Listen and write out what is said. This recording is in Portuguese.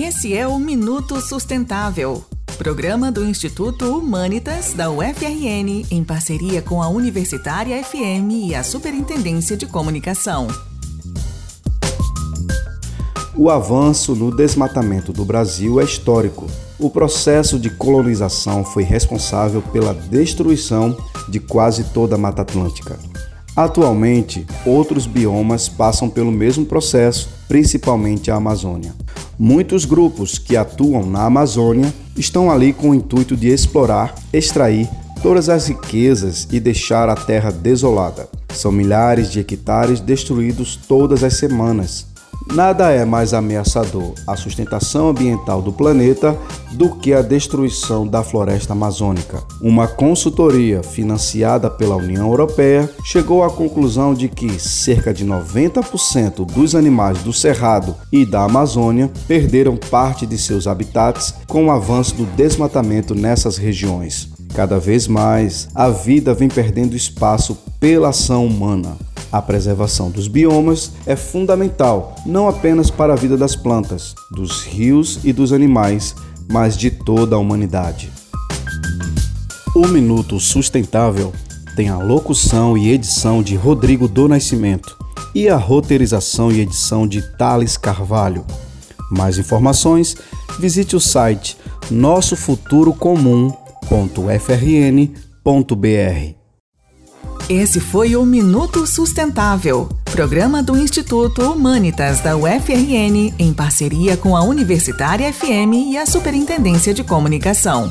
Esse é o Minuto Sustentável, programa do Instituto Humanitas da UFRN em parceria com a Universitária FM e a Superintendência de Comunicação. O avanço no desmatamento do Brasil é histórico. O processo de colonização foi responsável pela destruição de quase toda a Mata Atlântica. Atualmente, outros biomas passam pelo mesmo processo, principalmente a Amazônia. Muitos grupos que atuam na Amazônia estão ali com o intuito de explorar, extrair todas as riquezas e deixar a terra desolada. São milhares de hectares destruídos todas as semanas, Nada é mais ameaçador à sustentação ambiental do planeta do que a destruição da floresta amazônica. Uma consultoria financiada pela União Europeia chegou à conclusão de que cerca de 90% dos animais do Cerrado e da Amazônia perderam parte de seus habitats com o avanço do desmatamento nessas regiões. Cada vez mais, a vida vem perdendo espaço pela ação humana. A preservação dos biomas é fundamental não apenas para a vida das plantas, dos rios e dos animais, mas de toda a humanidade. O Minuto Sustentável tem a locução e edição de Rodrigo do Nascimento e a roteirização e edição de Thales Carvalho. Mais informações, visite o site nossofuturocomum.frn.br. Esse foi o Minuto Sustentável, programa do Instituto Humanitas da UFRN, em parceria com a Universitária FM e a Superintendência de Comunicação.